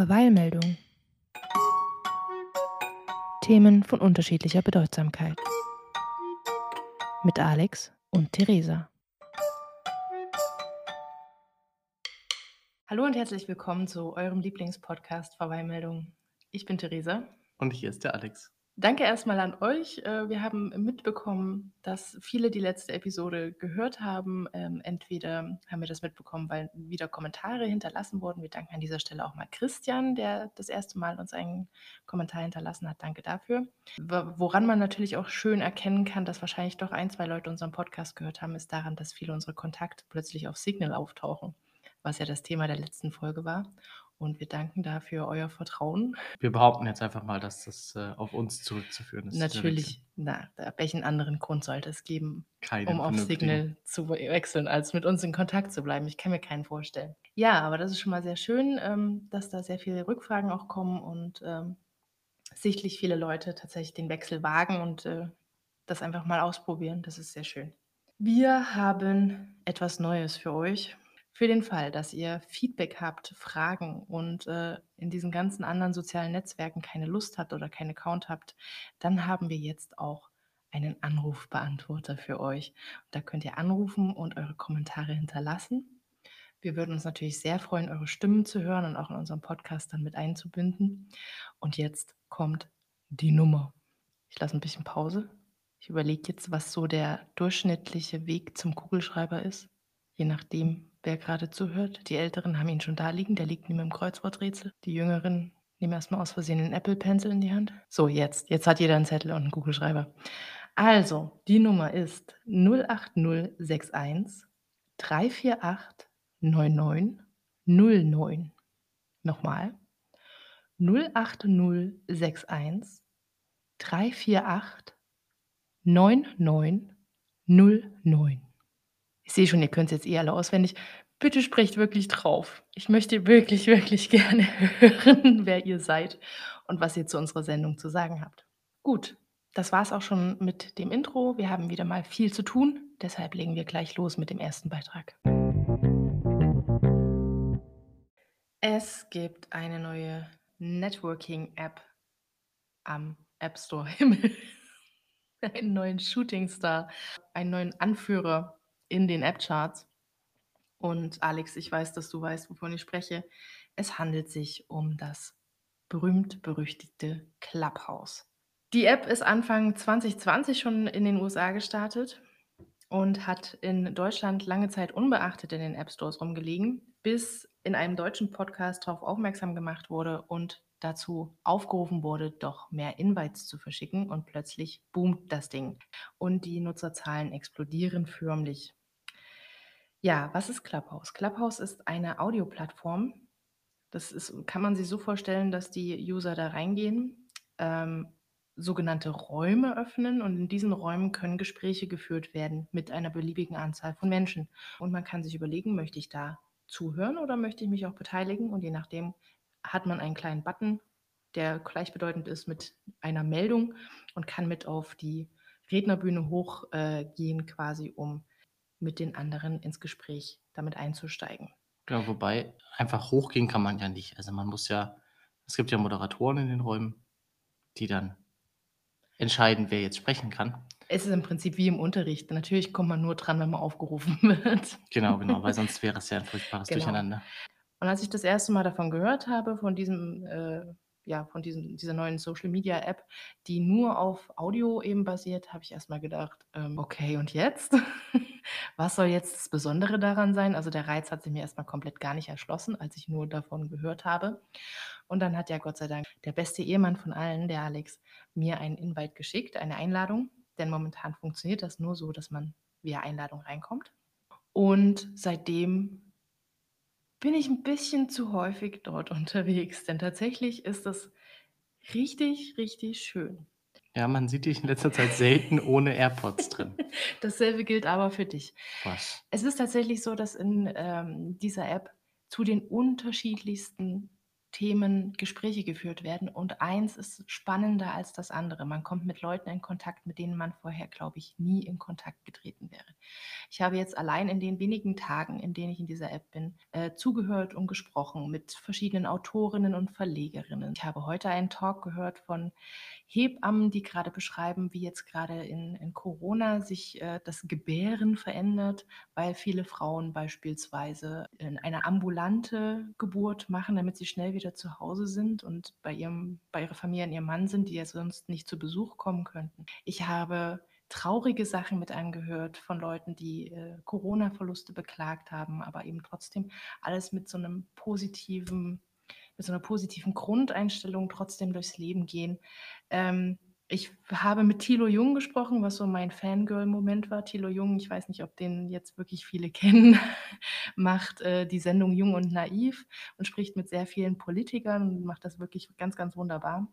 Verweilmeldung. Themen von unterschiedlicher Bedeutsamkeit. Mit Alex und Theresa. Hallo und herzlich willkommen zu eurem Lieblingspodcast Verweilmeldung. Ich bin Theresa. Und hier ist der Alex. Danke erstmal an euch. Äh, wir haben mitbekommen, dass viele die letzte Episode gehört haben. Ähm, entweder haben wir das mitbekommen, weil wieder Kommentare hinterlassen wurden. Wir danken an dieser Stelle auch mal Christian, der das erste Mal uns einen Kommentar hinterlassen hat. Danke dafür. Woran man natürlich auch schön erkennen kann, dass wahrscheinlich doch ein, zwei Leute unseren Podcast gehört haben, ist daran, dass viele unserer Kontakte plötzlich auf Signal auftauchen, was ja das Thema der letzten Folge war. Und wir danken dafür euer Vertrauen. Wir behaupten jetzt einfach mal, dass das äh, auf uns zurückzuführen ist. Natürlich, na, welchen anderen Grund sollte es geben, Keinen um auf Signal zu wechseln, als mit uns in Kontakt zu bleiben? Ich kann mir keinen vorstellen. Ja, aber das ist schon mal sehr schön, ähm, dass da sehr viele Rückfragen auch kommen und ähm, sichtlich viele Leute tatsächlich den Wechsel wagen und äh, das einfach mal ausprobieren. Das ist sehr schön. Wir haben etwas Neues für euch. Für den Fall, dass ihr Feedback habt, Fragen und, äh, in diesen ganzen anderen sozialen Netzwerken keine Lust habt oder keinen Account habt, dann haben wir jetzt auch einen Anrufbeantworter für euch. Da könnt ihr anrufen und eure Kommentare hinterlassen. Wir würden uns natürlich sehr freuen, eure Stimmen zu hören und auch in unserem Podcast dann mit einzubinden. Und jetzt kommt die Nummer. Ich lasse ein bisschen Pause. Ich überlege jetzt, was so der durchschnittliche Weg zum Kugelschreiber ist, je nachdem, wer gerade zuhört. Die Älteren haben ihn schon da liegen, der liegt neben dem Kreuzworträtsel. Die Jüngeren nehmen erstmal aus Versehen einen Apple Pencil in die Hand. So, jetzt. Jetzt hat jeder einen Zettel und einen Kugelschreiber. Also, die Nummer ist 08061 348 9909. Nochmal. 08061 348 9909. Ich sehe schon, ihr könnt es jetzt eh alle auswendig. Bitte sprecht wirklich drauf. Ich möchte wirklich, wirklich gerne hören, wer ihr seid und was ihr zu unserer Sendung zu sagen habt. Gut, das war es auch schon mit dem Intro. Wir haben wieder mal viel zu tun. Deshalb legen wir gleich los mit dem ersten Beitrag. Es gibt eine neue Networking-App am App Store Himmel. einen neuen Shooting Star, einen neuen Anführer in den App-Charts. Und Alex, ich weiß, dass du weißt, wovon ich spreche. Es handelt sich um das berühmt-berüchtigte Clubhouse. Die App ist Anfang 2020 schon in den USA gestartet und hat in Deutschland lange Zeit unbeachtet in den App Stores rumgelegen, bis in einem deutschen Podcast darauf aufmerksam gemacht wurde und dazu aufgerufen wurde, doch mehr Invites zu verschicken und plötzlich boomt das Ding und die Nutzerzahlen explodieren förmlich. Ja, was ist Clubhouse? Clubhouse ist eine Audioplattform. Das ist, kann man sich so vorstellen, dass die User da reingehen, ähm, sogenannte Räume öffnen und in diesen Räumen können Gespräche geführt werden mit einer beliebigen Anzahl von Menschen. Und man kann sich überlegen, möchte ich da zuhören oder möchte ich mich auch beteiligen? Und je nachdem hat man einen kleinen Button, der gleichbedeutend ist mit einer Meldung und kann mit auf die Rednerbühne hochgehen, äh, quasi um mit den anderen ins Gespräch damit einzusteigen. Genau, wobei einfach hochgehen kann man ja nicht. Also man muss ja, es gibt ja Moderatoren in den Räumen, die dann entscheiden, wer jetzt sprechen kann. Es ist im Prinzip wie im Unterricht. Natürlich kommt man nur dran, wenn man aufgerufen wird. Genau, genau, weil sonst wäre es ja ein furchtbares genau. Durcheinander. Und als ich das erste Mal davon gehört habe, von diesem äh, ja, von diesem, dieser neuen Social Media App, die nur auf Audio eben basiert, habe ich erstmal gedacht, ähm, okay, und jetzt? Was soll jetzt das Besondere daran sein? Also der Reiz hat sich mir erstmal komplett gar nicht erschlossen, als ich nur davon gehört habe. Und dann hat ja Gott sei Dank der beste Ehemann von allen, der Alex, mir einen Invite geschickt, eine Einladung. Denn momentan funktioniert das nur so, dass man via Einladung reinkommt. Und seitdem bin ich ein bisschen zu häufig dort unterwegs, denn tatsächlich ist das richtig, richtig schön. Ja, man sieht dich in letzter Zeit selten ohne AirPods drin. Dasselbe gilt aber für dich. Was? Es ist tatsächlich so, dass in ähm, dieser App zu den unterschiedlichsten Themen Gespräche geführt werden und eins ist spannender als das andere. Man kommt mit Leuten in Kontakt, mit denen man vorher, glaube ich, nie in Kontakt getreten wäre. Ich habe jetzt allein in den wenigen Tagen, in denen ich in dieser App bin, äh, zugehört und gesprochen mit verschiedenen Autorinnen und Verlegerinnen. Ich habe heute einen Talk gehört von Hebammen, die gerade beschreiben, wie jetzt gerade in, in Corona sich äh, das Gebären verändert, weil viele Frauen beispielsweise in eine ambulante Geburt machen, damit sie schnell wieder zu Hause sind und bei, ihrem, bei ihrer Familie und ihrem Mann sind, die ja sonst nicht zu Besuch kommen könnten. Ich habe traurige Sachen mit angehört von Leuten, die äh, Corona-Verluste beklagt haben, aber eben trotzdem alles mit so einem positiven mit so einer positiven Grundeinstellung trotzdem durchs Leben gehen. Ähm, ich habe mit Thilo Jung gesprochen, was so mein Fangirl-Moment war. Thilo Jung, ich weiß nicht, ob den jetzt wirklich viele kennen, macht äh, die Sendung Jung und Naiv und spricht mit sehr vielen Politikern und macht das wirklich ganz, ganz wunderbar.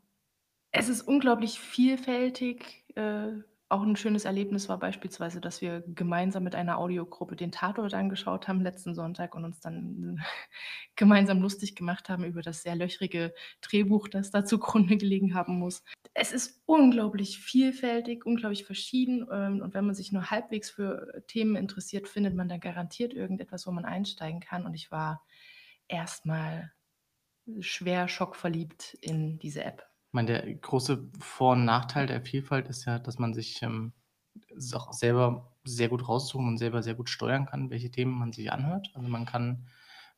Es ist unglaublich vielfältig. Äh, auch ein schönes Erlebnis war beispielsweise, dass wir gemeinsam mit einer Audiogruppe den Tatort angeschaut haben letzten Sonntag und uns dann gemeinsam lustig gemacht haben über das sehr löchrige Drehbuch, das da zugrunde gelegen haben muss. Es ist unglaublich vielfältig, unglaublich verschieden ähm, und wenn man sich nur halbwegs für Themen interessiert, findet man da garantiert irgendetwas, wo man einsteigen kann und ich war erstmal schwer schockverliebt in diese App meine, der große Vor und Nachteil der Vielfalt ist ja, dass man sich, ähm, auch selber sehr gut raussuchen und selber sehr gut steuern kann, welche Themen man sich anhört. Also, man kann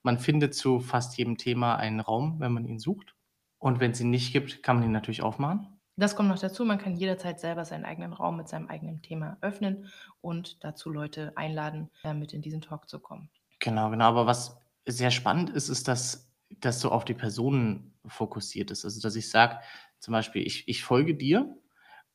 man findet zu fast jedem Thema einen Raum, wenn man ihn sucht. Und wenn es ihn nicht gibt, kann man ihn natürlich aufmachen. Das kommt noch dazu, man kann jederzeit selber seinen eigenen Raum mit seinem eigenen Thema öffnen und dazu Leute einladen, äh, mit in diesen Talk zu kommen. Genau, genau. Aber was sehr spannend ist, ist, dass das so auf die Personen fokussiert ist. Also, dass ich sage, zum Beispiel, ich, ich folge dir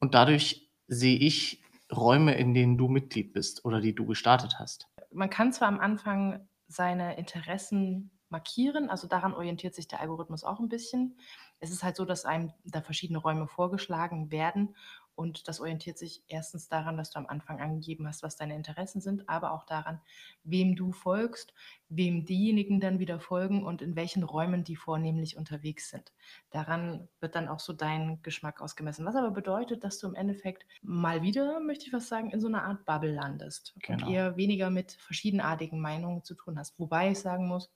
und dadurch sehe ich Räume, in denen du Mitglied bist oder die du gestartet hast. Man kann zwar am Anfang seine Interessen markieren, also daran orientiert sich der Algorithmus auch ein bisschen. Es ist halt so, dass einem da verschiedene Räume vorgeschlagen werden und das orientiert sich erstens daran, dass du am Anfang angegeben hast, was deine Interessen sind, aber auch daran, wem du folgst, wem diejenigen dann wieder folgen und in welchen Räumen die vornehmlich unterwegs sind. Daran wird dann auch so dein Geschmack ausgemessen. Was aber bedeutet, dass du im Endeffekt mal wieder, möchte ich was sagen, in so einer Art Bubble landest genau. und eher weniger mit verschiedenartigen Meinungen zu tun hast. Wobei ich sagen muss,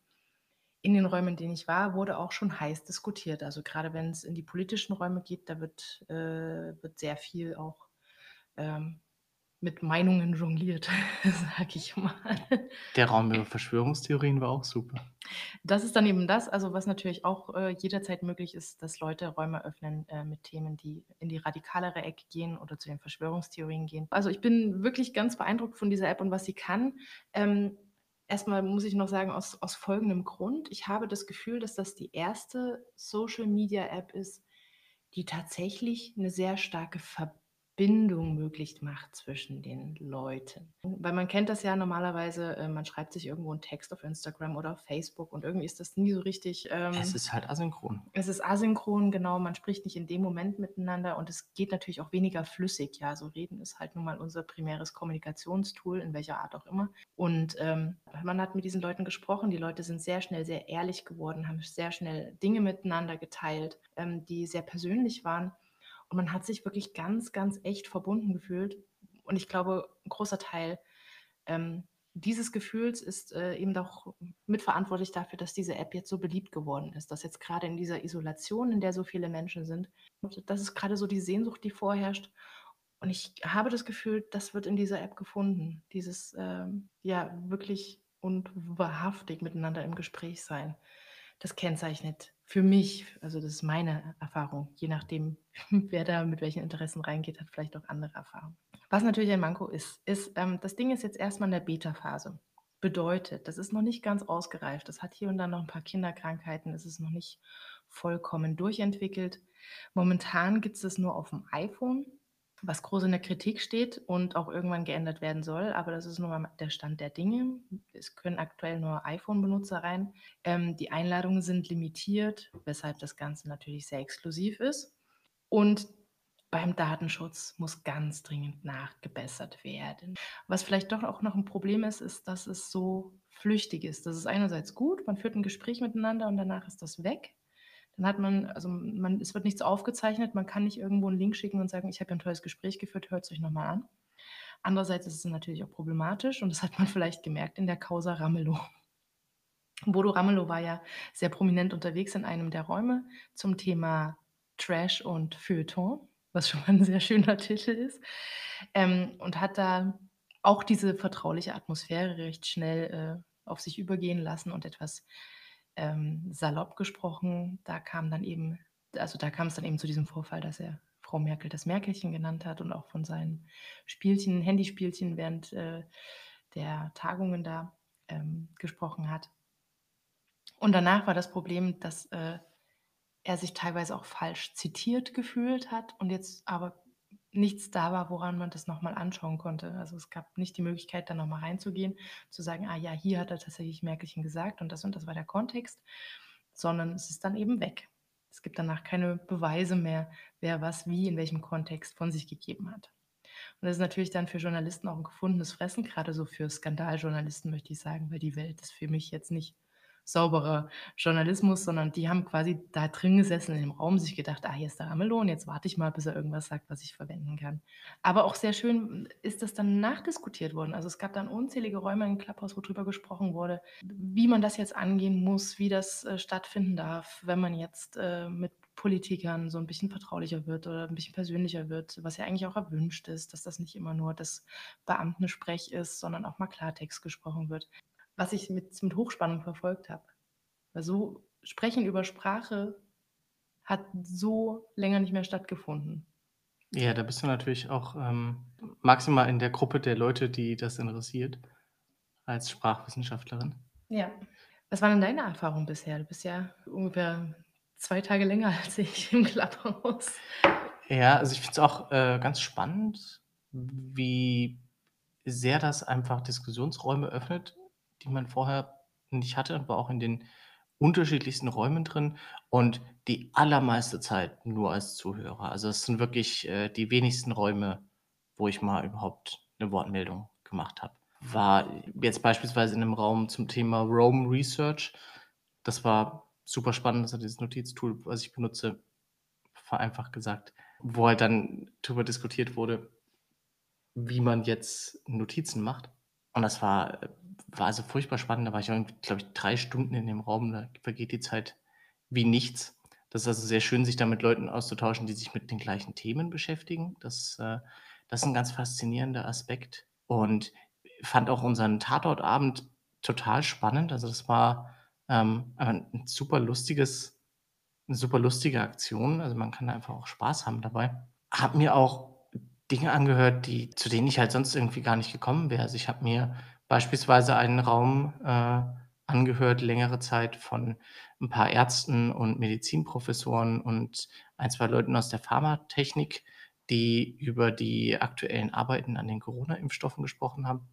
in den Räumen, in denen ich war, wurde auch schon heiß diskutiert. Also gerade wenn es in die politischen Räume geht, da wird, äh, wird sehr viel auch ähm, mit Meinungen jongliert, sag ich mal. Der Raum über Verschwörungstheorien war auch super. Das ist dann eben das, also was natürlich auch äh, jederzeit möglich ist, dass Leute Räume öffnen äh, mit Themen, die in die radikalere Ecke gehen oder zu den Verschwörungstheorien gehen. Also ich bin wirklich ganz beeindruckt von dieser App und was sie kann. Ähm, Erstmal muss ich noch sagen, aus, aus folgendem Grund. Ich habe das Gefühl, dass das die erste Social-Media-App ist, die tatsächlich eine sehr starke Verbindung Verbindung möglich macht zwischen den Leuten. Weil man kennt das ja normalerweise, äh, man schreibt sich irgendwo einen Text auf Instagram oder auf Facebook und irgendwie ist das nie so richtig. Ähm, es ist halt asynchron. Es ist asynchron, genau. Man spricht nicht in dem Moment miteinander und es geht natürlich auch weniger flüssig. Ja, so reden ist halt nun mal unser primäres Kommunikationstool, in welcher Art auch immer. Und ähm, man hat mit diesen Leuten gesprochen. Die Leute sind sehr schnell sehr ehrlich geworden, haben sehr schnell Dinge miteinander geteilt, ähm, die sehr persönlich waren. Und man hat sich wirklich ganz, ganz echt verbunden gefühlt. Und ich glaube, ein großer Teil ähm, dieses Gefühls ist äh, eben auch mitverantwortlich dafür, dass diese App jetzt so beliebt geworden ist. Dass jetzt gerade in dieser Isolation, in der so viele Menschen sind, das ist gerade so die Sehnsucht, die vorherrscht. Und ich habe das Gefühl, das wird in dieser App gefunden. Dieses, ähm, ja, wirklich und wahrhaftig miteinander im Gespräch sein. Das kennzeichnet für mich, also das ist meine Erfahrung, je nachdem, wer da mit welchen Interessen reingeht, hat vielleicht auch andere Erfahrungen. Was natürlich ein Manko ist, ist, ähm, das Ding ist jetzt erstmal in der Beta-Phase. Bedeutet, das ist noch nicht ganz ausgereift. Das hat hier und da noch ein paar Kinderkrankheiten. Es ist noch nicht vollkommen durchentwickelt. Momentan gibt es es nur auf dem iPhone was groß in der Kritik steht und auch irgendwann geändert werden soll. Aber das ist nun mal der Stand der Dinge. Es können aktuell nur iPhone-Benutzer rein. Ähm, die Einladungen sind limitiert, weshalb das Ganze natürlich sehr exklusiv ist. Und beim Datenschutz muss ganz dringend nachgebessert werden. Was vielleicht doch auch noch ein Problem ist, ist, dass es so flüchtig ist. Das ist einerseits gut, man führt ein Gespräch miteinander und danach ist das weg. Dann hat man also, man es wird nichts aufgezeichnet, man kann nicht irgendwo 'n Link schicken und sagen: „Ich habe hier 'n tolles Gespräch geführt, hört's euch noch mal an.“ Andererseits ist es natürlich auch problematisch und das hat man vielleicht gemerkt in der Causa Ramelow. Bodo Ramelow war ja sehr prominent unterwegs in einem der Räume zum Thema Trash und Feuilleton, was schon mal 'n sehr schöner Titel ist, ähm, und hat da auch diese vertrauliche Atmosphäre recht schnell, äh, auf sich übergehen lassen und etwas, ähm, salopp gesprochen. Da kam dann eben also, da kam's dann eben zu diesem Vorfall, dass er Frau Merkel das Merkelchen genannt hat und auch von seinen Spielchen Handyspielchen während, äh, der Tagungen da, ähm, gesprochen hat. Und danach war das Problem, dass, äh, er sich teilweise auch falsch zitiert gefühlt hat und jetzt aber nichts da war, woran man das noch mal anschauen konnte. Also, es gab nicht die Möglichkeit, da noch mal reinzugehen, zu sagen: „Ah ja, hier hat er tatsächlich Merkelchen gesagt und das und das war der Kontext“, sondern es ist dann eben weg. Es gibt danach keine Beweise mehr, wer was wie in welchem Kontext von sich gegeben hat. Und das ist natürlich dann für Journalisten auch 'n gefundenes Fressen, grade so für Skandaljournalisten, möchte ich sagen, weil die Welt ist für mich jetzt nicht sauberer Journalismus, sondern die haben quasi da drin gesessen in dem Raum, sich gedacht: „Ah, hier ist der Ramelow und jetzt warte ich mal, bis er irgendwas sagt, was ich verwenden kann.“ Aber auch sehr schön ist das dann nachdiskutiert worden. Also, es gab dann unzählige Räume in Clubhouse, wo drüber gesprochen wurde, wie man das jetzt angehen muss, wie das, äh, stattfinden darf, wenn man jetzt, äh, mit Politikern so 'n bisschen vertraulicher wird oder 'n bisschen persönlicher wird, was ja eigentlich auch erwünscht ist, dass das nicht immer nur das Beamtensprech ist, sondern auch mal Klartext gesprochen wird. Was ich mit mit Hochspannung verfolgt habe. Weil so Sprechen über Sprache hat so länger nicht mehr stattgefunden. Ja, da bist du natürlich auch, ähm, maximal in der Gruppe der Leute, die das interessiert als Sprachwissenschaftlerin. Ja. Was waren denn deine Erfahrungen bisher? Du bist ja ungefähr 2 Tage länger als ich im Clubhouse. Ja, also, ich finde es auch, äh, ganz spannend, wie sehr das einfach Diskussionsräume öffnet, die man vorher nicht hatte, aber auch in den unterschiedlichsten Räumen drin und die allermeiste Zeit nur als Zuhörer. Also, es sind wirklich, äh, die wenigsten Räume, wo ich mal überhaupt 'ne Wortmeldung gemacht habe. War jetzt beispielsweise in 'nem Raum zum Thema Rome Research. Das war super spannend, das war dieses Notiztool, was ich benutze, vereinfacht gesagt, wo halt dann drüber diskutiert wurde, wie man jetzt Notizen macht. Und das war äh, war also furchtbar spannend. Da war ich glaube ich, 3 Stunden in dem Raum, da vergeht die Zeit wie nichts. Das ist also sehr schön, sich da mit Leuten auszutauschen, die sich mit den gleichen Themen beschäftigen. Das, äh das ist 'n ganz faszinierender Aspekt und fand auch unseren Tatortabend total spannend. Also, das war, ähm, ein super lustiges 'ne super lustige Aktion. Also, man kann da einfach auch Spaß haben dabei. Habe mir auch Dinge angehört, die zu denen ich halt sonst irgendwie gar nicht gekommen wäre. Also, ich habe mir beispielsweise einen Raum, äh, angehört längere Zeit von 'n paar Ärzten und Medizinprofessoren und 1, 2 Leuten aus der Pharmatechnik, die über die aktuellen Arbeiten an den Corona-Impfstoffen gesprochen haben.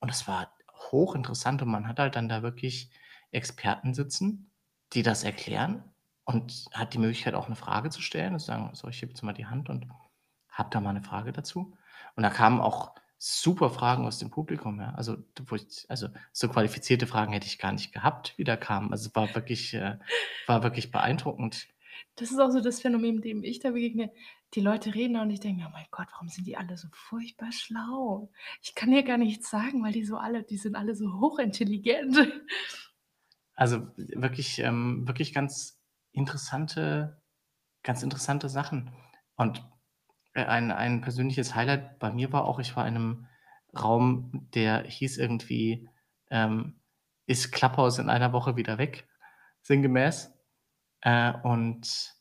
Und das war hochinteressant und man hat halt dann da wirklich Experten sitzen, die das erklären und hat die Möglichkeit, auch 'ne Frage zu stellen und zu sagen: „So, ich hebe jetzt mal die Hand und habe da mal 'ne Frage dazu.“ Und da kamen auch super Fragen aus dem Publikum, ja. Also, wo ich also, so qualifizierte Fragen hätte ich gar nicht gehabt, die da kamen. Also, war wirklich äh, war wirklich beeindruckend. Das ist auch so das Phänomen, dem ich da begegne. Die Leute reden und ich denke „Oh mein Gott, warum sind die alle so furchtbar schlau? Ich kann hier gar nichts sagen, weil die so alle die sind alle so hochintelligent.“ Also, wirklich ähm, wirklich ganz interessante ganz interessante Sachen. Und, ein ein persönliches Highlight bei mir war auch, ich war in 'nem Raum, der hieß irgendwie, ähm: „Ist Clubhouse in einer Woche wieder weg?“ Sinngemäß. Äh, und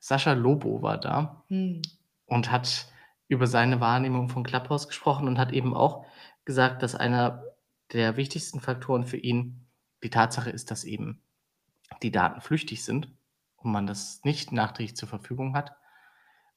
Sascha Lobo war da Mhm. und hat über seine Wahrnehmung von Clubhouse gesprochen und hat eben auch gesagt, dass einer der wichtigsten Faktoren für ihn die Tatsache ist, dass eben die Daten flüchtig sind und man das nicht nachträglich zur Verfügung hat.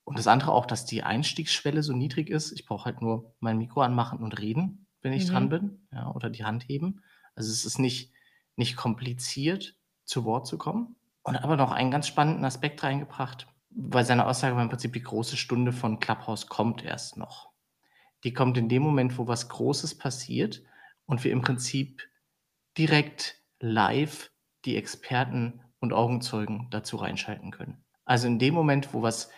Und das andere auch, dass die Einstiegsschwelle so niedrig ist. Ich brauche halt nur mein Mikro anmachen und reden, wenn ich dran Mhm. bin, ja, oder die Hand heben. Also, es ist nicht nicht kompliziert, zu Wort zu kommen. Und er aber noch einen ganz spannenden Aspekt reingebracht, weil seine Aussage war im Prinzip: „Die große Stunde von Clubhouse kommt erst noch.“ Die kommt in dem Moment, wo was Großes passiert und wir im Prinzip direkt live die Experten und Augenzeugen dazu reinschalten können. Also in dem Moment, wo was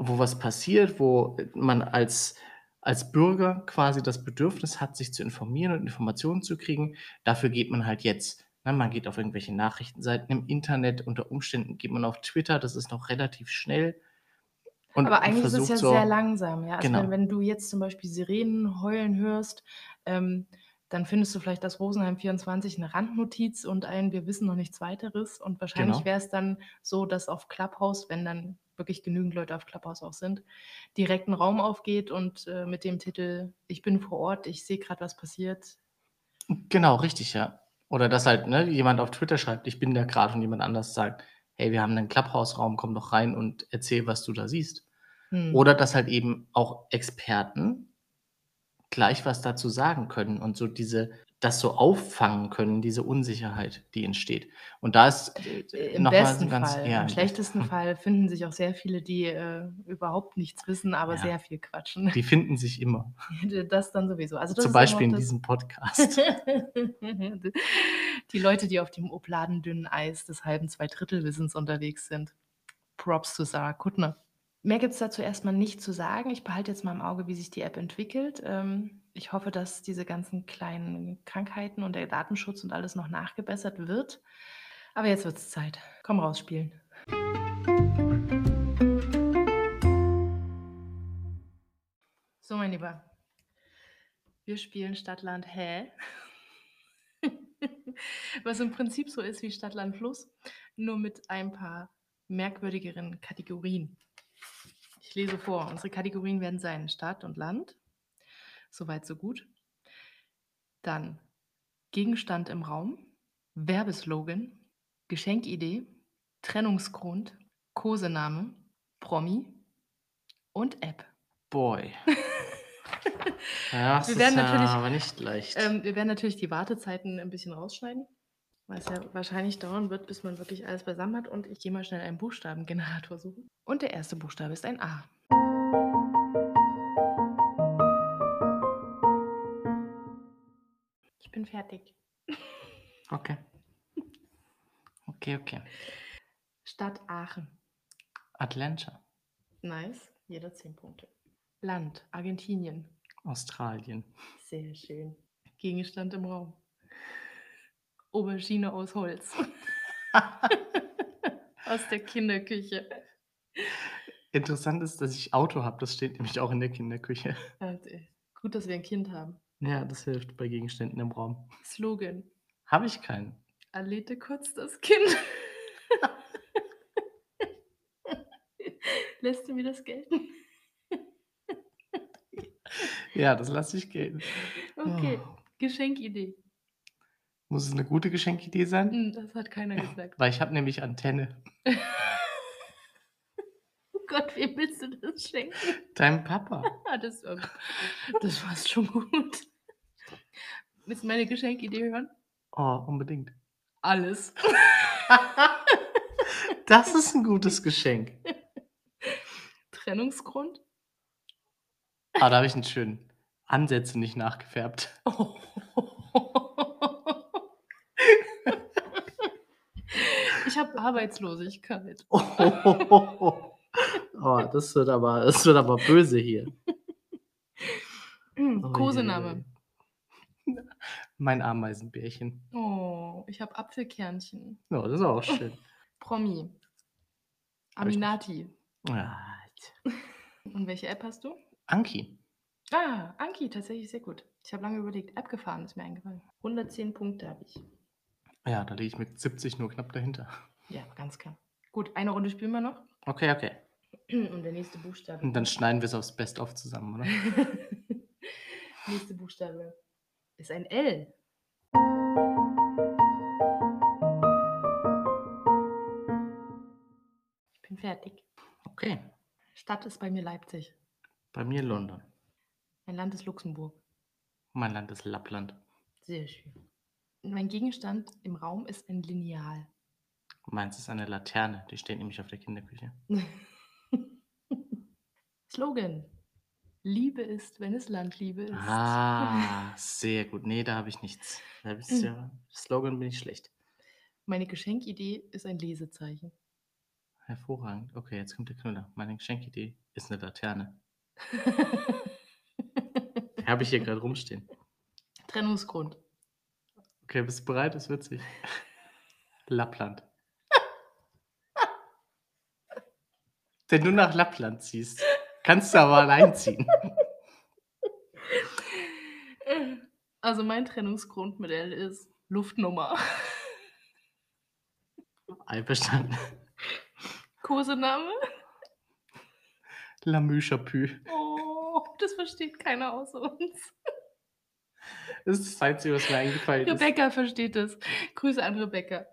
wo was passiert, wo man als als Bürger quasi das Bedürfnis hat, sich zu informieren und Informationen zu kriegen, dafür geht man halt jetzt. Ne, man geht auf irgendwelche Nachrichtenseiten im Internet, unter Umständen geht man auf Twitter, das ist noch relativ schnell. Und Aber eigentlich ist es ja so sehr langsam, ja. Also Genau. wenn wenn du jetzt zum Beispiel Sirenen heulen hörst, ähm, dann findest du vielleicht das Rosenheim 24 eine Randnotiz und ein „Wir wissen noch nichts Weiteres“ und wahrscheinlich Genau. wäre es dann so, dass auf Clubhouse, wenn dann wirklich genügend Leute auf Clubhouse auch sind, direkt 'n Raum aufgeht und, äh, mit dem Titel: „Ich bin vor Ort, ich sehe gerade, was passiert.“ Genau, richtig, ja. Oder dass halt, ne, jemand auf Twitter schreibt: „Ich bin da grad“ und jemand anders sagt: „Hey, wir haben 'nen Clubhouse-Raum, komm doch rein und erzähl, was du da siehst.“ Mhm. Oder dass halt eben auch Experten gleich was dazu sagen können und so diese das so auffangen können, diese Unsicherheit, die entsteht. Und da ist, äh, Äh, im so besten ganz Fall. ja, Im schlechtesten Fall finden sich auch sehr viele, die, äh, überhaupt nichts wissen, aber Ja. sehr viel quatschen. Die finden sich immer. Das dann sowieso. Also, Zum Beispiel in diesem Podcast. Die Leute, die auf dem obladendünnen Eis des halben Zweidrittelwissens unterwegs sind. Props zu Sarah Kuttner. Mehr gibt's dazu erst mal nicht zu sagen. Ich behalte jetzt mal im Auge, wie sich die App entwickelt. Ähm, ich hoffe, dass diese ganzen kleinen Krankheiten und der Datenschutz und alles noch nachgebessert wird. Aber jetzt wird's Zeit. Komm raus spielen. So, mein Lieber. Wir spielen Stadt, Land, Hä? Was im Prinzip so ist wie Stadt, Land, Fluss, nur mit ein paar merkwürdigeren Kategorien. Ich lese vor. Unsere Kategorien werden sein Stadt und Land. So weit, so gut. Dann Gegenstand im Raum, Werbeslogan, Geschenkidee, Trennungsgrund, Kosename, Promi und App. Boy. Ja, das Wir ist werden ja natürlich aber nicht leicht. ähm, wir werden natürlich die Wartezeiten 'n bisschen rausschneiden, weil's ja wahrscheinlich dauern wird, bis man wirklich alles beisammen hat und ich gehe mal schnell einen Buchstabengenerator suchen. Und der erste Buchstabe ist ein A. bin fertig. Okay. Okay, okay. Stadt Aachen. Atlanta. Nice, jeder 10 Punkte. Land Argentinien. Australien. Sehr schön. Gegenstand im Raum. Aubergine aus Holz. Aus der Kinderküche. Interessant ist, dass ich Auto habe, das steht nämlich auch in der Kinderküche. Gut, dass wir 'n Kind haben. Ja, das hilft bei Gegenständen im Raum. Slogan. Habe ich keinen. Alete kotzt das Kind. Lässt du mir das gelten? Ja, das lasse ich gelten. Okay, Oh. Geschenkidee. Muss es 'ne gute Geschenkidee sein? Hm, das hat keiner gesagt. Weil ich habe nämlich Antenne. Oh Gott, wem willst du das schenken? Deinem Papa. Ah, das war das passt schon gut. Willst du meine Geschenkidee hören? Oh, unbedingt. Alles. Das ist 'n gutes Geschenk. Trennungsgrund? Ah, da habe ich 'n schönen. Ansätze nicht nachgefärbt. Ich habe Arbeitslosigkeit. Oh, das wird aber das wird aber böse hier. Hm, Oh Kosename. Mein Ameisenbärchen. Oh, ich habe Apfelkernchen. Ja, das ist auch schön. Promi. Ich. Aminati. Ah, Und welche App hast du? Anki. Ah, Anki, tatsächlich sehr gut. Ich habe lange überlegt. App gefahren ist mir eingefallen. 110 Punkte habe ich. Ja, da liege ich mit 70 nur knapp dahinter. Ja, ganz klar. Gut, eine Runde spielen wir noch. Okay, okay. Und der nächste Buchstabe. Und dann schneiden wir's aufs Best-of zusammen, oder? nächste Buchstabe ist ein L. Ich bin fertig. Okay. Stadt ist bei mir Leipzig. Bei mir London. Mein Land ist Luxemburg. Mein Land ist Lappland. Sehr schön. Mein Gegenstand im Raum ist ein Lineal. Meins ist eine Laterne, die steht nämlich auf der Kinderküche. Slogan. Liebe ist, wenn es Landliebe ist. Ah, sehr gut. Ne, da habe ich nichts. Da bist ja Slogan bin ich schlecht. Meine Geschenkidee ist ein Lesezeichen. Hervorragend. Okay, jetzt kommt der Knüller. Meine Geschenkidee ist eine Laterne. Habe ich hier gerade rumstehen. Trennungsgrund. Okay, bist du bereit? Ist witzig. Lappland. Wenn du nach Lappland ziehst, kannst du aber allein ziehen. Also mein Trennungsgrundmodell ist Luftnummer. Einverstanden. Kosename? Lamü Chapü. Oh, das versteht keiner außer uns. Das ist das Einzige, was mir eingefallen ist. Rebecca versteht es. Grüße an Rebecca.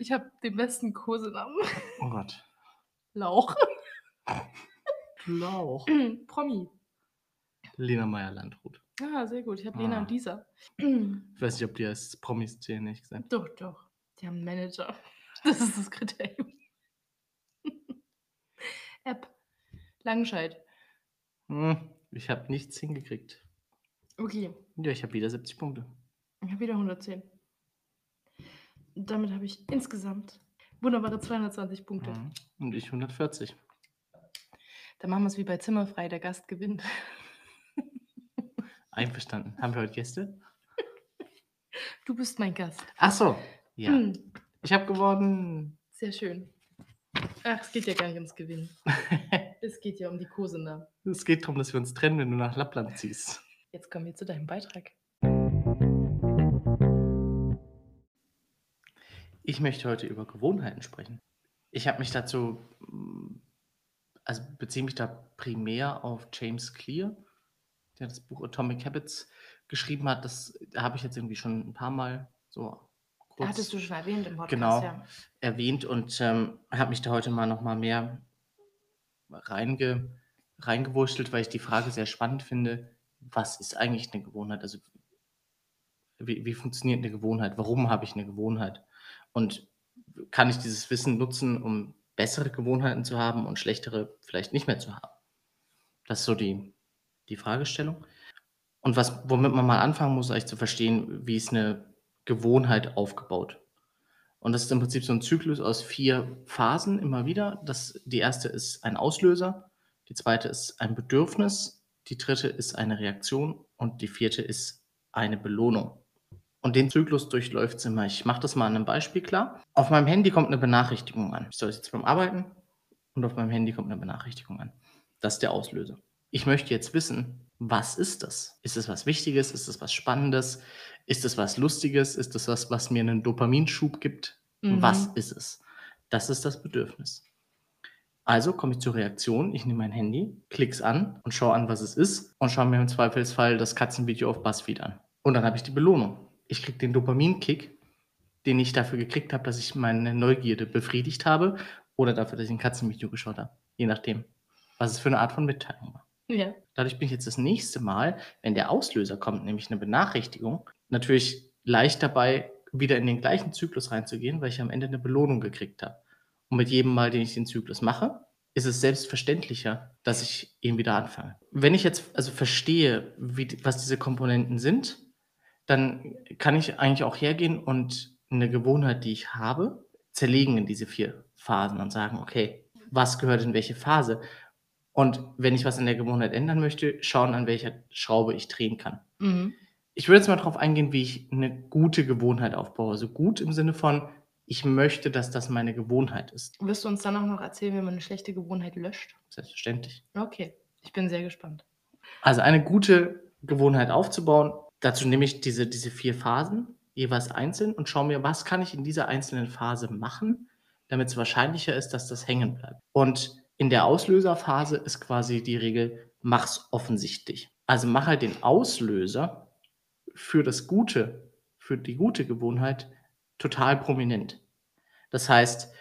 Ich habe den besten Kosenamen. Oh Gott. Lauch. Lauch. Promi. Lena Meyer-Landrut. Ah, sehr gut. Ich habe Lena Ah. und Lisa. Ich weiß nicht, ob die als Promis zählen, ehrlich gesagt. Doch, doch. Die haben einen Manager. Das ist das Kriterium. App. Langenscheid. Hm, ich habe nichts hingekriegt. Okay. Ja, ich habe wieder 70 Punkte. Ich habe wieder 110. Und damit habe ich insgesamt wunderbare 220 Punkte. Mhm. Und ich 140. Dann machen wir es wie bei Zimmerfrei, der Gast gewinnt. Einverstanden. Haben wir heute Gäste? Du bist mein Gast. Ach so. Ja. Hm, Ich habe gewonnen. sehr schön. Ach, es geht ja gar nicht ums Gewinnen. Es geht ja um die Kosenamen. es geht darum, dass wir uns trennen, wenn du nach Lappland ziehst. Jetzt kommen wir zu deinem Beitrag. Ich möchte heute über Gewohnheiten sprechen. Ich habe mich dazu, mm, also beziehe mich da primär auf James Clear, der das Buch Atomic Habits geschrieben hat. Das habe ich jetzt irgendwie schon ein paar Mal so kurz Hattest du schon erwähnt im Podcast, Genau. ja. erwähnt und ähm, habe mich da heute mal noch mal mehr reinge, reingewurschtelt, weil ich die Frage sehr spannend finde, was ist eigentlich eine Gewohnheit? Also wie, wie funktioniert eine Gewohnheit? Warum habe ich eine Gewohnheit? Und kann ich dieses Wissen nutzen, um bessere Gewohnheiten zu haben und schlechtere vielleicht nicht mehr zu haben? Das ist so die, die Fragestellung. Und was, womit man mal anfangen muss, eigentlich zu verstehen, wie ist eine Gewohnheit aufgebaut? Und das ist im Prinzip so ein Zyklus aus vier Phasen immer wieder. Das, die erste ist ein Auslöser, die zweite ist ein Bedürfnis, die dritte ist eine Reaktion und die vierte ist eine Belohnung. Und den Zyklus durchläuft es immer. Ich mache das mal an einem Beispiel klar. Auf meinem Handy kommt eine Benachrichtigung an. Ich soll jetzt beim Arbeiten und auf meinem Handy kommt eine Benachrichtigung an. Das ist der Auslöser. Ich möchte jetzt wissen, was ist das? Ist es was Wichtiges? Ist es was Spannendes? Ist es was Lustiges? Ist es was, was mir einen Dopaminschub gibt? Mhm. Was ist es? Das ist das Bedürfnis. Also komme ich zur Reaktion. Ich nehme mein Handy, klick's an und schaue an, was es ist und schaue mir im Zweifelsfall das Katzenvideo auf BuzzFeed an. Und dann habe ich die Belohnung. Ich kriege den Dopaminkick, den ich dafür gekriegt habe, dass ich meine Neugierde befriedigt habe oder dafür, dass ich ein Katzenvideo geschaut habe. Je nachdem, was es für eine Art von Mitteilung war. Ja. Dadurch bin ich jetzt das nächste Mal, wenn der Auslöser kommt, nämlich eine Benachrichtigung, natürlich leicht dabei, wieder in den gleichen Zyklus reinzugehen, weil ich am Ende eine Belohnung gekriegt habe. Und mit jedem Mal, den ich den Zyklus mache, ist es selbstverständlicher, dass ich ihn wieder anfange. Wenn ich jetzt also verstehe, wie, was diese Komponenten sind, dann kann ich eigentlich auch hergehen und eine Gewohnheit, die ich habe, zerlegen in diese vier Phasen und sagen, okay, was gehört in welche Phase? Und wenn ich was in der Gewohnheit ändern möchte, schauen, an welcher Schraube ich drehen kann. Mhm. Ich würde jetzt mal darauf eingehen, wie ich eine gute Gewohnheit aufbaue. Also gut im Sinne von, ich möchte, dass das meine Gewohnheit ist. Wirst du uns dann auch noch erzählen, wie man eine schlechte Gewohnheit löscht? Selbstverständlich. Okay. Ich bin sehr gespannt. Also eine gute Gewohnheit aufzubauen, dazu nehme ich diese, diese vier Phasen jeweils einzeln und schaue mir, was kann ich in dieser einzelnen Phase machen, damit es wahrscheinlicher ist, dass das hängen bleibt. Und in der Auslöserphase ist quasi die Regel, mach's offensichtlich. Also mach halt den Auslöser für das Gute, für die gute Gewohnheit total prominent. Das heißt,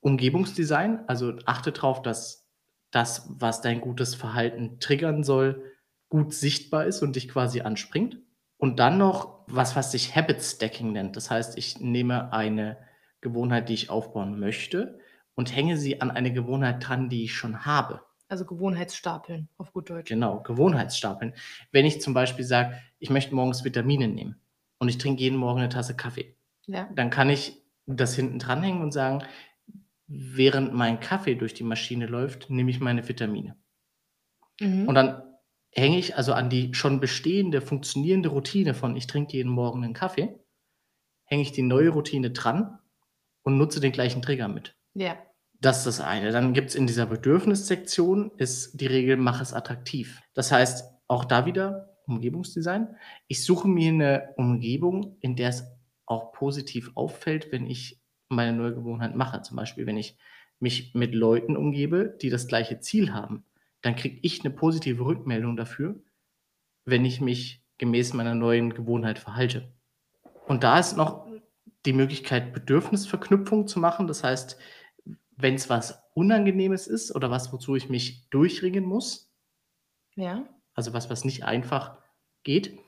Umgebungsdesign, also achte darauf, dass das, was dein gutes Verhalten triggern soll, gut sichtbar ist und dich quasi anspringt. Und dann noch was, was sich Habit Stacking nennt. Das heißt, ich nehme eine Gewohnheit, die ich aufbauen möchte und hänge sie an eine Gewohnheit dran, die ich schon habe. Also Gewohnheitsstapeln, auf gut Deutsch. Genau, Gewohnheitsstapeln. Wenn ich zum Beispiel sage, ich möchte morgens Vitamine nehmen und ich trinke jeden Morgen eine Tasse Kaffee, Ja. dann kann ich das hinten dranhängen und sagen: „Während mein Kaffee durch die Maschine läuft, nehme ich meine Vitamine.“ Und Mhm. dann hänge ich also an die schon bestehende, funktionierende Routine von: „Ich trinke jeden Morgen 'nen Kaffee“, hänge ich die neue Routine dran und nutze den gleichen Trigger mit. Ja. Das ist das eine. Dann gibt's in dieser Bedürfnissektion ist die Regel: „Mach es attraktiv.“ Das heißt, auch da wieder Umgebungsdesign. Ich suche mir 'ne Umgebung, in der es auch positiv auffällt, wenn ich meine neue Gewohnheit mache. Zum Beispiel, wenn ich mich mit Leuten umgebe, die das gleiche Ziel haben, dann kriege ich 'ne positive Rückmeldung dafür, wenn ich mich gemäß meiner neuen Gewohnheit verhalte. Und da ist noch die Möglichkeit, Bedürfnisverknüpfung zu machen. Das heißt, wenn's was Unangenehmes ist oder was, wozu ich mich durchringen muss Ja. also was, was nicht einfach geht,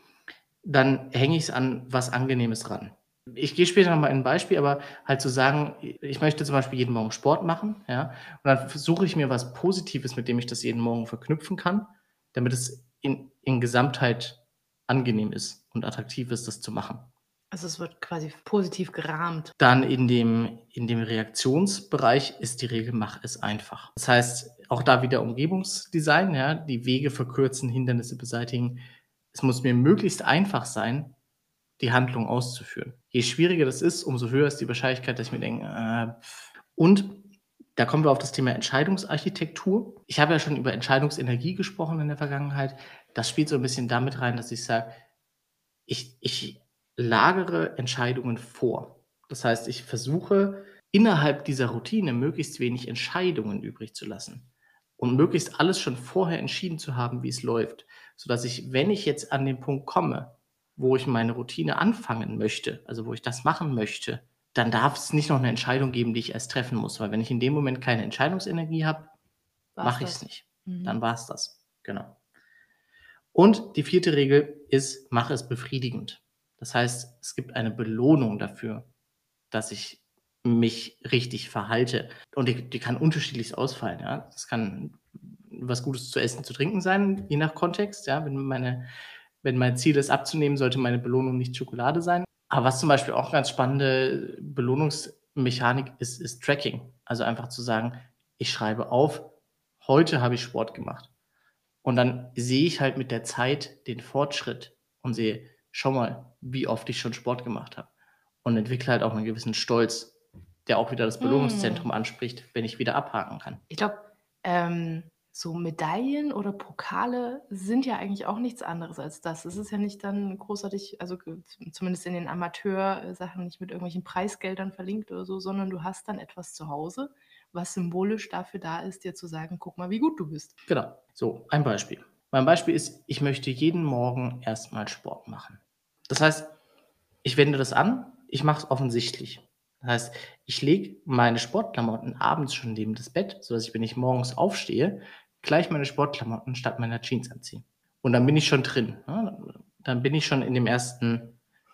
dann hänge ich's an was Angenehmes ran. Ich gehe später noch mal in 'n Beispiel, aber halt zu sagen, ich möchte zum Beispiel jeden Morgen Sport machen, ja? Und dann versuche ich mir was Positives, mit dem ich das jeden Morgen verknüpfen kann, damit es in in Gesamtheit angenehm ist und attraktiv ist, das zu machen. Also, es wird quasi positiv gerahmt. Dann in dem in dem Reaktionsbereich ist die Regel: „Mach es einfach.“ Das heißt, auch da wieder Umgebungsdesign, ja, die Wege verkürzen, Hindernisse beseitigen. Es muss mir möglichst einfach sein, die Handlung auszuführen. Je schwieriger das ist, umso höher ist die Wahrscheinlichkeit, dass ich mir denke: „Äh“ und da kommen wir auf das Thema Entscheidungsarchitektur. Ich habe ja schon über Entscheidungsenergie gesprochen in der Vergangenheit. Das spielt so 'n bisschen da mit rein, dass ich sage, ich ich lagere Entscheidungen vor. Das heißt, ich versuche, innerhalb dieser Routine möglichst wenig Entscheidungen übrig zu lassen und möglichst alles schon vorher entschieden zu haben, wie es läuft, sodass ich, wenn ich jetzt an den Punkt komme, wo ich meine Routine anfangen möchte, also wo ich das machen möchte, dann darf's nicht noch 'ne Entscheidung geben, die ich erst treffen muss, weil wenn ich in dem Moment keine Entscheidungsenergie habe, mache ich's das. nicht. Mhm. Dann war's das, genau. Und die 4. Regel ist: Mache es befriedigend. Das heißt, es gibt eine Belohnung dafür, dass ich mich richtig verhalte. Und die die kann unterschiedlichst ausfallen, ja? Das kann was Gutes zu essen, zu trinken sein, je nach Kontext, ja? Wenn meine wenn mein Ziel ist, abzunehmen, sollte meine Belohnung nicht Schokolade sein. Aber was zum Beispiel auch ganz spannende Belohnungsmechanik ist, ist Tracking. Also einfach zu sagen: „Ich schreibe auf, heute habe ich Sport gemacht.“ Und dann sehe ich halt mit der Zeit den Fortschritt und sehe: „Schau mal, wie oft ich schon Sport gemacht habe.“ Und entwickle halt auch 'nen gewissen Stolz, der auch wieder das Belohnungszentrum Hm. anspricht, wenn ich wieder abhaken kann. Ich glaube, ähm, so Medaillen oder Pokale sind ja eigentlich auch nichts anderes als das. Es ist ja nicht dann großartig also zumindest in den Amateur äh, Sachen nicht mit irgendwelchen Preisgeldern verlinkt oder so, sondern du hast dann etwas zu Hause, was symbolisch dafür da ist, dir zu sagen: „Guck mal, wie gut du bist.“ Genau. So, ein Beispiel. Mein Beispiel ist, ich möchte jeden Morgen erst mal Sport machen. Das heißt, ich wende das an, ich mache es offensichtlich. Das heißt, ich lege meine Sportklamotten abends schon neben das Bett, sodass ich, wenn ich morgens aufstehe, gleich meine Sportklamotten statt meiner Jeans anziehe. Und dann bin ich schon drin, ne? Dann bin ich schon in dem 1.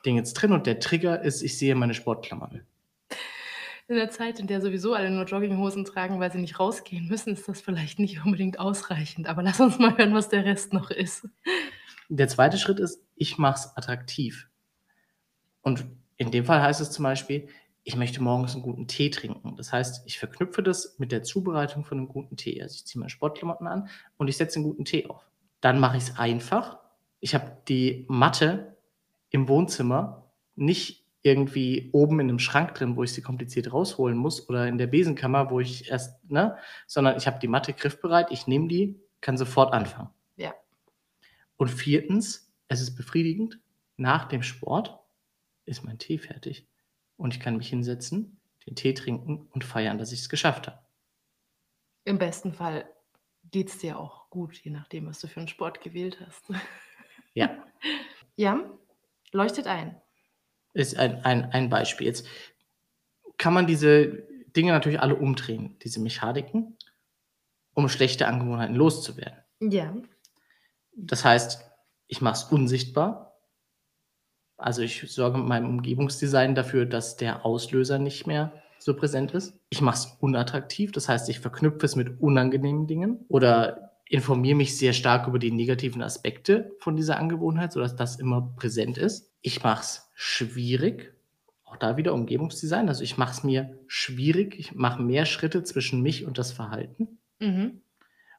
Ding jetzt drin und der Trigger ist, ich sehe meine Sportklamotten. In der Zeit, in der sowieso alle nur Jogginghosen tragen, weil sie nicht rausgehen müssen, ist das vielleicht nicht unbedingt ausreichend. Aber lass uns mal hören, was der Rest noch ist. Der 2. Schritt ist, ich mache es attraktiv. Und in dem Fall heißt es zum Beispiel, ich möchte morgens 'n guten Tee trinken. Das heißt, ich verknüpfe das mit der Zubereitung von 'nem guten Tee. Also, ich ziehe meine Sportklamotten an und ich setze 'n guten Tee auf. Dann mache ich's einfach. Ich habe die Matte im Wohnzimmer nicht irgendwie oben in 'nem Schrank drin, wo ich sie kompliziert rausholen muss oder in der Besenkammer, wo ich erst ne? Sondern ich habe die Matte griffbereit, ich nehme die, kann sofort anfangen. Ja. Und 4., es ist befriedigend, nach dem Sport ist mein Tee fertig und ich kann mich hinsetzen, den Tee trinken und feiern, dass ich's geschafft habe. Im besten Fall geht's dir auch gut, je nachdem, was du für 'n Sport gewählt hast. Ja. Ja, leuchtet ein. Ist ein ein ein Beispiel. Jetzt kann man diese Dinge natürlich alle umdrehen, diese Mechaniken, um schlechte Angewohnheiten loszuwerden. Ja. Das heißt, ich mache es unsichtbar. Also, ich sorge mit meinem Umgebungsdesign dafür, dass der Auslöser nicht mehr so präsent ist. Ich mache es unattraktiv, das heißt, ich verknüpfe es mit unangenehmen Dingen oder informiere mich sehr stark über die negativen Aspekte von dieser Angewohnheit, sodass das immer präsent ist. Ich mache es schwierig, auch da wieder Umgebungsdesign. Also, ich mache es mir schwierig. Ich mache mehr Schritte zwischen mich und das Verhalten. Mhm.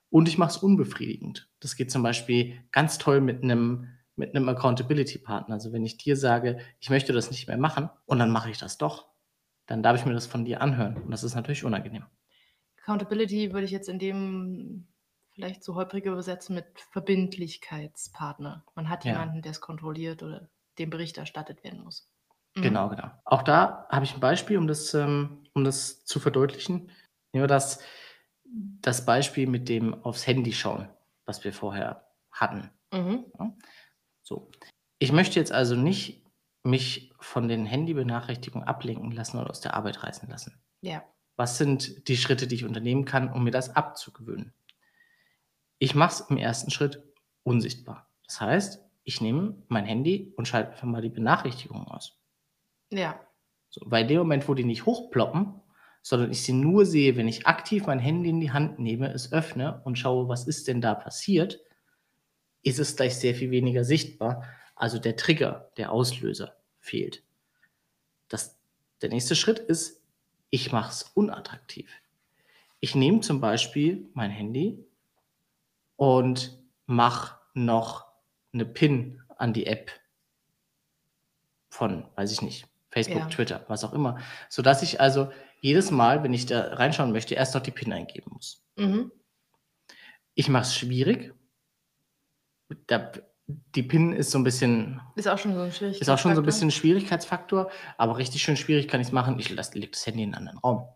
Und ich mache es unbefriedigend. Das geht zum Beispiel ganz toll mit 'nem mit 'nem Accountability-Partner. Also, wenn ich dir sage: „Ich möchte das nicht mehr machen“, und dann mache ich das doch, dann darf ich mir das von dir anhören und das ist natürlich unangenehm. Accountability würde ich jetzt in dem vielleicht so holprig übersetzen mit Verbindlichkeitspartner. Man hat Ja. jemanden, der's kontrolliert oder dem Bericht erstattet werden muss. Mhm. Genau, genau. Auch da habe ich 'n Beispiel, um das ähm, um das zu verdeutlichen. Nehmen wir das das Beispiel mit dem aufs Handy schauen, was wir vorher hatten, Mhm. ne? So. Ich möchte jetzt also nicht mich von den Handybenachrichtigungen ablenken lassen oder aus der Arbeit reißen lassen. Ja. Was sind die Schritte, die ich unternehmen kann, um mir das abzugewöhnen? Ich mache es im ersten Schritt unsichtbar. Das heißt, ich nehme mein Handy und schalte einfach mal die Benachrichtigungen aus. Ja. So, weil in dem Moment, wo die nicht hochploppen, sondern ich sie nur sehe, wenn ich aktiv mein Handy in die Hand nehme, es öffne und schaue, was ist denn da passiert, ist es gleich sehr viel weniger sichtbar. Also, der Trigger, der Auslöser fehlt. Das der nächste Schritt ist, ich mache es unattraktiv. Ich nehme zum Beispiel mein Handy und mache noch 'ne PIN an die App von, weiß ich nicht, Facebook, Ja. Twitter, was auch immer, sodass ich also jedes Mal, wenn ich da reinschauen möchte, erst noch die PIN eingeben muss. Mhm. Ich mache es schwierig. Da die PIN ist so 'n bisschen Ist auch schon so 'n ist auch schon so 'n Schwierigkeitsfaktor? bisschen Schwierigkeitsfaktor, aber richtig schön schwierig kann ich's machen, ich lasse lege das Handy in 'n anderen Raum.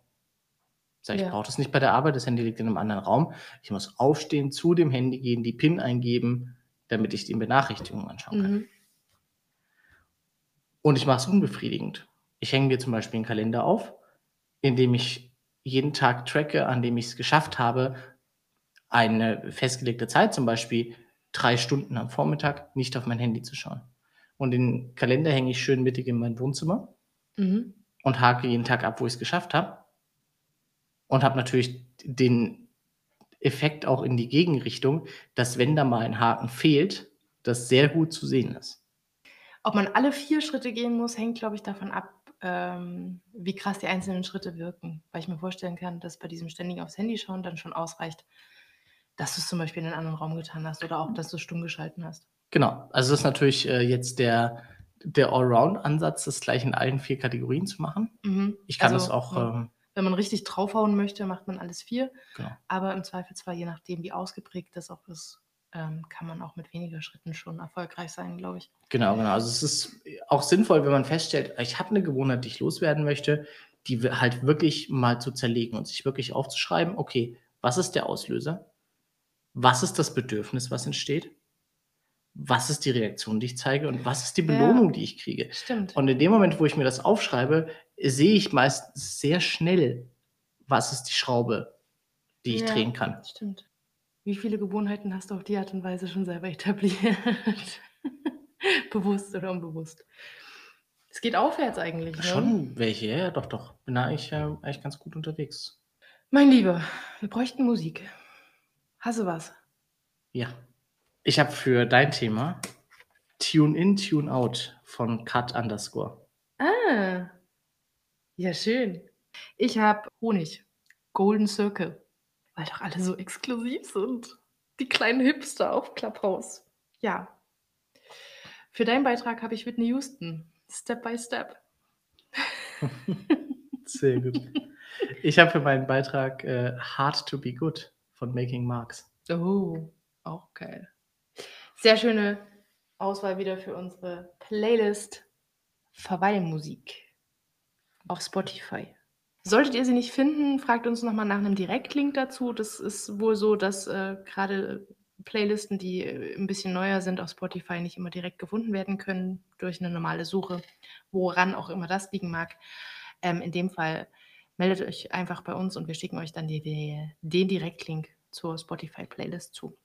Sage: „Ich Ja. brauche das nicht bei der Arbeit, das Handy liegt in 'nem anderen Raum.“ Ich muss aufstehen, zu dem Handy gehen, die PIN eingeben, damit ich die Benachrichtigungen anschauen kann. Mhm. Und ich mache es unbefriedigend. Ich hänge mir zum Beispiel 'n Kalender auf, in dem ich jeden Tag tracke, an dem ich's geschafft habe, eine festgelegte Zeit, zum Beispiel 3 Stunden am Vormittag, nicht auf mein Handy zu schauen. Und den Kalender hänge ich schön mittig in mein Wohnzimmer Mhm. und hake jeden Tag ab, wo ich's geschafft habe. Und habe natürlich den Effekt auch in die Gegenrichtung, dass, wenn da mal 'n Haken fehlt, das sehr gut zu sehen ist. Ob man alle 4 Schritte gehen muss, hängt, glaube ich, davon ab, ähm, wie krass die einzelnen Schritte wirken. Weil ich mir vorstellen kann, dass bei diesem ständigen aufs Handy schauen dann schon ausreicht, dass du's zum Beispiel in 'nen anderen Raum getan hast oder auch, dass du's stumm geschalten hast. Genau. Also, das ist natürlich, äh, jetzt der der Allround-Ansatz, das gleich in allen 4 Kategorien zu machen. Mhm. Ich kann Also, das auch, ja, ähm wenn man richtig draufhauen möchte, macht man alles 4. Genau. Aber im Zweifelsfall, je nachdem, wie ausgeprägt das auch ist, ähm, kann man auch mit weniger Schritten schon erfolgreich sein, glaube ich. Genau, genau. Also, es ist auch sinnvoll, wenn man feststellt: „Ich habe 'ne Gewohnheit, die ich loswerden möchte“, die halt wirklich mal zu zerlegen und sich wirklich aufzuschreiben: „Okay, was ist der Auslöser? Was ist das Bedürfnis, was entsteht? Was ist die Reaktion, die ich zeige und was ist die Ja. Belohnung, die ich kriege?“ Stimmt. Und in dem Moment, wo ich mir das aufschreibe, sehe ich meistens sehr schnell, was ist die Schraube, die ich Ja, drehen kann. stimmt. Wie viele Gewohnheiten hast du auf die Art und Weise schon selber etabliert? Bewusst oder unbewusst? Es geht aufwärts eigentlich, ne? Schon welche, ja, ja, doch, doch. Bin da eigentlich, äh, eigentlich ganz gut unterwegs. Mein Lieber, wir bräuchten Musik. Hast du was? Ja. Ich habe für dein Thema „Tune In, Tune Out“ von Cut Underscore. Ah. Ja, schön. Ich habe Honig, Golden Circle, weil doch alle so exklusiv sind. Die kleinen Hipster auf Clubhouse. Ja. Für deinen Beitrag habe ich Whitney Houston, „Step by Step“. Sehr gut. Ich habe für meinen Beitrag, äh, „Hard to be Good“ von Making Marks. Oh, auch geil. Sehr schöne Auswahl wieder für unsere Playlist Verweilmusik auf Spotify. Solltet ihr sie nicht finden, fragt uns noch mal nach 'nem Direktlink dazu. Das ist wohl so, dass, äh, grade Playlisten, die, äh, 'n bisschen neuer sind auf Spotify, nicht immer direkt gefunden werden können durch 'ne normale Suche, woran auch immer das liegen mag. Ähm, in dem Fall meldet euch einfach bei uns und wir schicken euch dann die die den Direktlink zur Spotify-Playlist zu.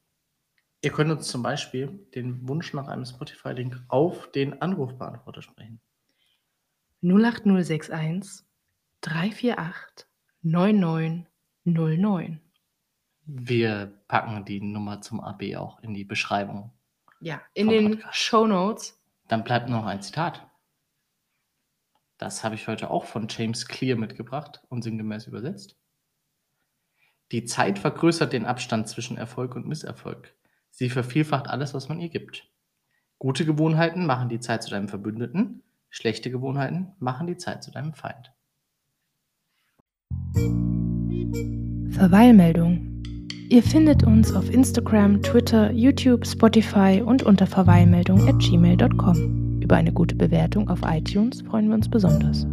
Ihr könnt uns zum Beispiel den Wunsch nach einem Spotify-Link auf den Anrufbeantworter sprechen. 08061 348 9909. Wir packen die Nummer zum AB auch in die Beschreibung. Ja, in den Podcast. Shownotes. Dann bleibt noch ein Zitat. Das habe ich heute auch von James Clear mitgebracht und sinngemäß übersetzt. Die Zeit vergrößert den Abstand zwischen Erfolg und Misserfolg. Sie vervielfacht alles, was man ihr gibt. Gute Gewohnheiten machen die Zeit zu deinem Verbündeten, schlechte Gewohnheiten machen die Zeit zu deinem Feind. Verweilmeldung. Ihr findet uns auf Instagram, Twitter, YouTube, Spotify und unter verweilmeldung at gmail.com. Über eine gute Bewertung auf iTunes freuen wir uns besonders.